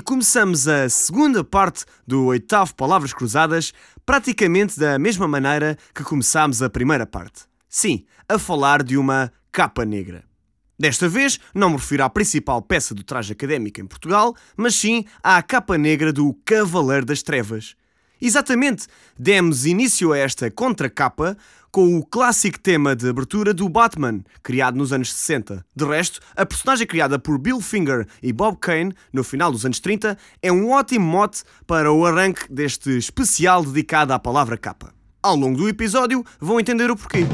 começamos a segunda parte do oitavo Palavras Cruzadas praticamente da mesma maneira que começámos a primeira parte. Sim, a falar de uma capa negra. Desta vez, não me refiro à principal peça do traje académico em Portugal, mas sim à capa negra do Cavaleiro das Trevas. Exatamente, demos início a esta contracapa com o clássico tema de abertura do Batman, criado nos anos 60. De resto, a personagem criada por Bill Finger e Bob Kane no final dos anos 30 é um ótimo mote para o arranque deste especial dedicado à palavra capa. Ao longo do episódio vão entender o porquê.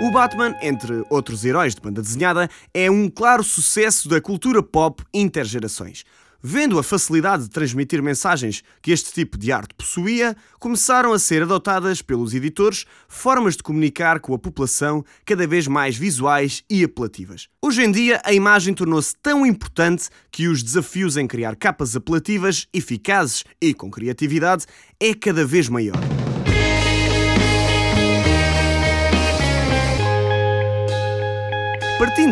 O Batman, entre outros heróis de banda desenhada, é um claro sucesso da cultura pop intergerações. Vendo a facilidade de transmitir mensagens que este tipo de arte possuía, começaram a ser adotadas pelos editores formas de comunicar com a população cada vez mais visuais e apelativas. Hoje em dia, a imagem tornou-se tão importante que os desafios em criar capas apelativas, eficazes e com criatividade é cada vez maior.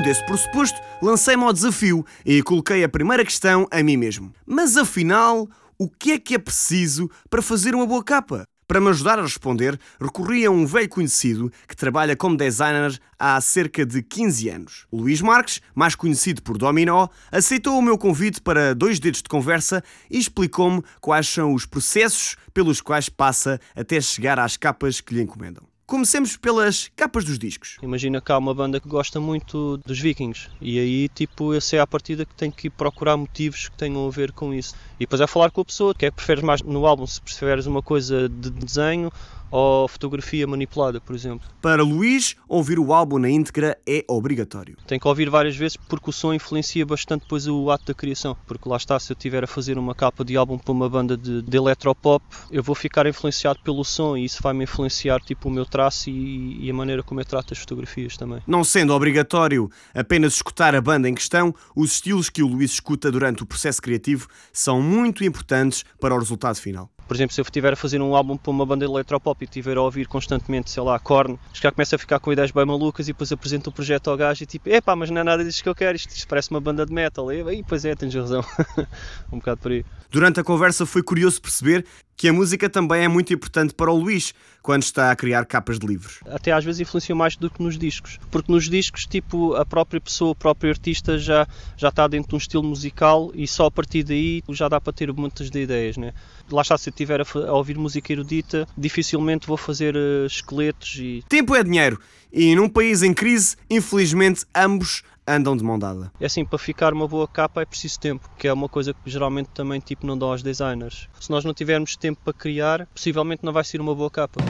Desse pressuposto, lancei-me ao desafio e coloquei a primeira questão a mim mesmo. Mas afinal, o que é que é preciso para fazer uma boa capa? Para me ajudar a responder, recorri a um velho conhecido que trabalha como designer há cerca de 15 anos. Luís Marques, mais conhecido por Dominó, aceitou o meu convite para dois dedos de conversa e explicou-me quais são os processos pelos quais passa até chegar às capas que lhe encomendam. Comecemos pelas capas dos discos. Imagina há uma banda que gosta muito dos Vikings e aí, tipo, eu sei à partida que tenho que procurar motivos que tenham a ver com isso. E depois é falar com a pessoa, que é que preferes mais no álbum, se preferes uma coisa de desenho ou fotografia manipulada, por exemplo. Para Luís, ouvir o álbum na íntegra é obrigatório. Tem que ouvir várias vezes porque o som influencia bastante depois o ato da criação. Porque lá está, se eu estiver a fazer uma capa de álbum para uma banda de, de electropop, eu vou ficar influenciado pelo som e isso vai me influenciar tipo o meu traço e, e a maneira como eu trato as fotografias também. Não sendo obrigatório apenas escutar a banda em questão, os estilos que o Luís escuta durante o processo criativo são muito importantes para o resultado final. Por exemplo, se eu estiver a fazer um álbum para uma banda de electropop e estiver a ouvir constantemente, sei lá, Korn, já começa a ficar com ideias bem malucas e depois apresento o projeto ao gajo e tipo, epá, mas não é nada disso que eu quero, isto, isto parece uma banda de metal. E aí, pois é, tens razão. um bocado por aí. Durante a conversa foi curioso perceber que a música também é muito importante para o Luís quando está a criar capas de livros. Até às vezes influencia mais do que nos discos, porque nos discos, tipo, a própria pessoa, o próprio artista já, já está dentro de um estilo musical e só a partir daí já dá para ter muitas de ideias, né? Lá está, se eu estiver a, ouvir música erudita, dificilmente vou fazer uh, esqueletos e... Tempo é dinheiro e num país em crise, infelizmente, ambos andam de mão dada. É assim, para ficar uma boa capa é preciso tempo, que é uma coisa que geralmente também tipo não dão aos designers. Se nós não tivermos tempo para criar, possivelmente não vai ser uma boa capa.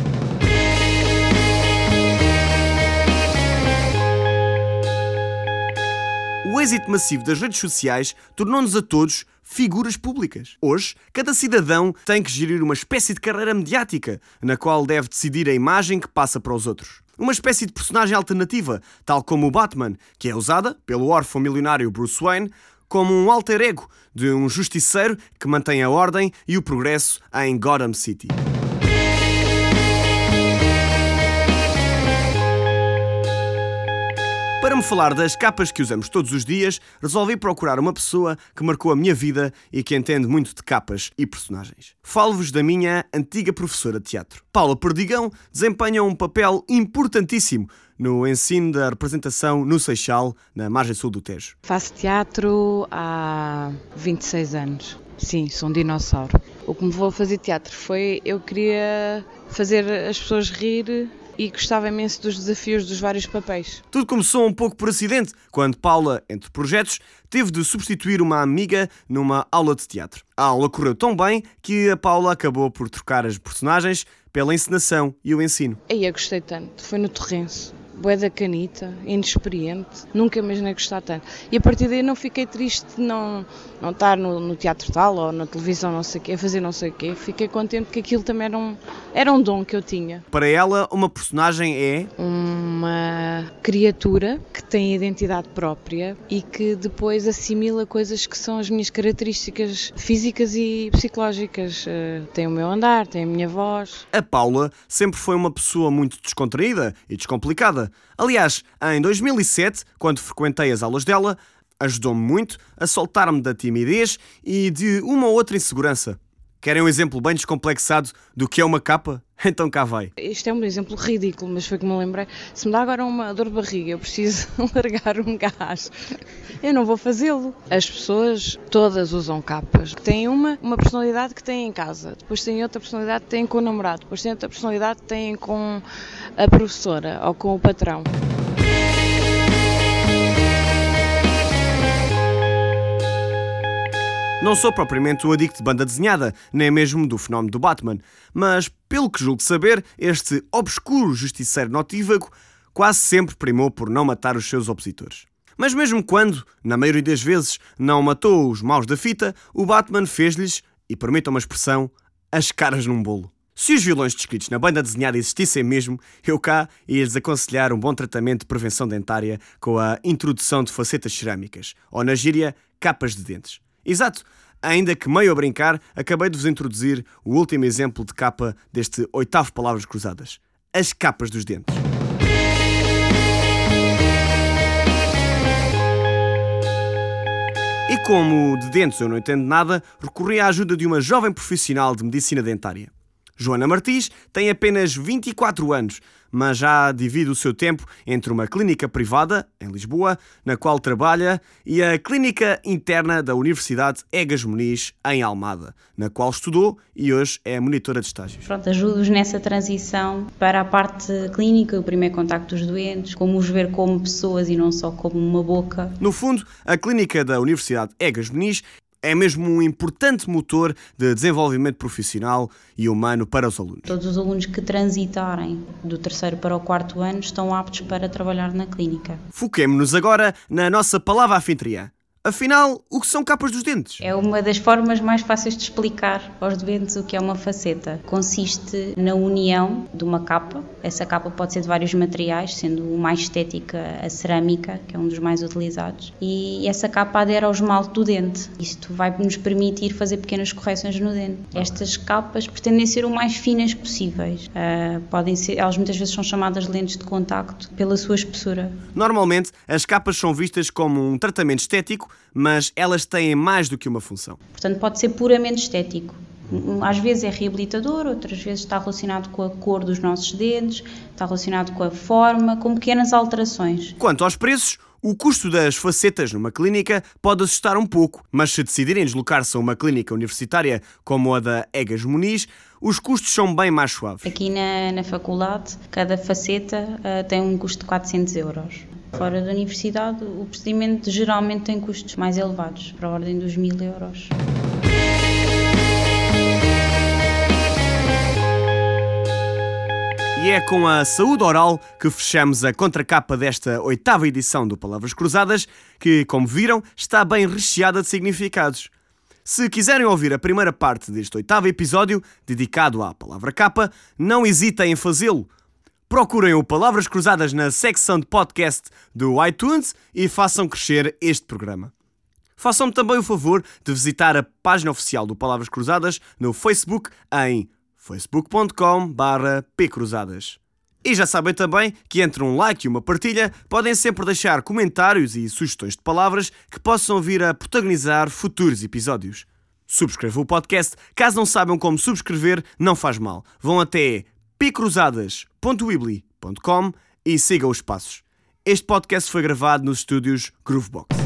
O êxito massivo das redes sociais tornou-nos a todos figuras públicas. Hoje, cada cidadão tem que gerir uma espécie de carreira mediática, na qual deve decidir a imagem que passa para os outros uma espécie de personagem alternativa, tal como o Batman, que é usada pelo órfão milionário Bruce Wayne como um alter ego de um justiceiro que mantém a ordem e o progresso em Gotham City. Para me falar das capas que usamos todos os dias, resolvi procurar uma pessoa que marcou a minha vida e que entende muito de capas e personagens. Falo-vos da minha antiga professora de teatro. Paula Perdigão desempenha um papel importantíssimo no ensino da representação no Seixal, na margem sul do Tejo. Faço teatro há 26 anos. Sim, sou um dinossauro. O que me levou a fazer teatro foi eu queria fazer as pessoas rir e gostava imenso dos desafios dos vários papéis. Tudo começou um pouco por acidente, quando Paula, entre projetos, teve de substituir uma amiga numa aula de teatro. A aula correu tão bem que a Paula acabou por trocar as personagens pela encenação e o ensino. Aí eu gostei tanto, foi no Torrenço bué da canita, inexperiente, nunca imaginei gostar tanto. E a partir daí não fiquei triste de não, não estar no, no teatro tal ou na televisão não sei o quê, a fazer não sei o quê. Fiquei contente que aquilo também era um, era um dom que eu tinha. Para ela, uma personagem é? Uma criatura que tem identidade própria e que depois assimila coisas que são as minhas características físicas e psicológicas. Uh, tem o meu andar, tem a minha voz. A Paula sempre foi uma pessoa muito descontraída e descomplicada Aliás, em 2007, quando frequentei as aulas dela, ajudou-me muito a soltar-me da timidez e de uma ou outra insegurança. Querem um exemplo bem descomplexado do que é uma capa? Então cá vai. Isto é um exemplo ridículo, mas foi que me lembrei. Se me dá agora uma dor de barriga, eu preciso largar um gás. Eu não vou fazê-lo. As pessoas todas usam capas. Tem uma, uma personalidade que têm em casa, depois tem outra personalidade que têm com o namorado, depois tem outra personalidade que têm com a professora ou com o patrão. Não sou propriamente o adicto de banda desenhada, nem mesmo do fenómeno do Batman, mas, pelo que julgo saber, este obscuro justiceiro notívago quase sempre primou por não matar os seus opositores. Mas mesmo quando, na maioria das vezes, não matou os maus da fita, o Batman fez-lhes, e permitam uma expressão, as caras num bolo. Se os vilões descritos na banda desenhada existissem mesmo, eu cá ia-lhes aconselhar um bom tratamento de prevenção dentária com a introdução de facetas cerâmicas, ou na gíria, capas de dentes. Exato, ainda que meio a brincar, acabei de vos introduzir o último exemplo de capa deste oitavo Palavras Cruzadas: as capas dos dentes. E como de dentes eu não entendo nada, recorri à ajuda de uma jovem profissional de medicina dentária. Joana Martins tem apenas 24 anos, mas já divide o seu tempo entre uma clínica privada, em Lisboa, na qual trabalha, e a clínica interna da Universidade Egas Muniz, em Almada, na qual estudou e hoje é monitora de estágios. Pronto, ajudo-os nessa transição para a parte clínica, o primeiro contacto dos doentes, como os ver como pessoas e não só como uma boca. No fundo, a clínica da Universidade Egas Muniz é mesmo um importante motor de desenvolvimento profissional e humano para os alunos. Todos os alunos que transitarem do terceiro para o quarto ano estão aptos para trabalhar na clínica. Foquemo-nos agora na nossa palavra anfitriã, Afinal, o que são capas dos dentes? É uma das formas mais fáceis de explicar aos doentes o que é uma faceta. Consiste na união de uma capa. Essa capa pode ser de vários materiais, sendo o mais estética a cerâmica, que é um dos mais utilizados. E essa capa adere ao esmalte do dente. Isto vai nos permitir fazer pequenas correções no dente. Estas capas pretendem ser o mais finas possíveis. Uh, podem ser, elas muitas vezes são chamadas lentes de contacto pela sua espessura. Normalmente, as capas são vistas como um tratamento estético mas elas têm mais do que uma função. Portanto, pode ser puramente estético. Às vezes é reabilitador, outras vezes está relacionado com a cor dos nossos dentes, está relacionado com a forma, com pequenas alterações. Quanto aos preços, o custo das facetas numa clínica pode assustar um pouco, mas se decidirem deslocar-se a uma clínica universitária como a da Egas Muniz, os custos são bem mais suaves. Aqui na, na faculdade, cada faceta uh, tem um custo de 400 euros. Fora da universidade, o procedimento geralmente tem custos mais elevados, para a ordem dos mil euros. E é com a saúde oral que fechamos a contracapa desta oitava edição do Palavras Cruzadas, que, como viram, está bem recheada de significados. Se quiserem ouvir a primeira parte deste oitavo episódio, dedicado à palavra capa, não hesitem em fazê-lo. Procurem o Palavras Cruzadas na secção de podcast do iTunes e façam crescer este programa. Façam-me também o favor de visitar a página oficial do Palavras Cruzadas no Facebook em facebook.com/pcruzadas. E já sabem também que entre um like e uma partilha podem sempre deixar comentários e sugestões de palavras que possam vir a protagonizar futuros episódios. Subscrevam o podcast. Caso não saibam como subscrever, não faz mal. Vão até pcruzadas.weebly.com e sigam os passos. Este podcast foi gravado nos estúdios Groovebox.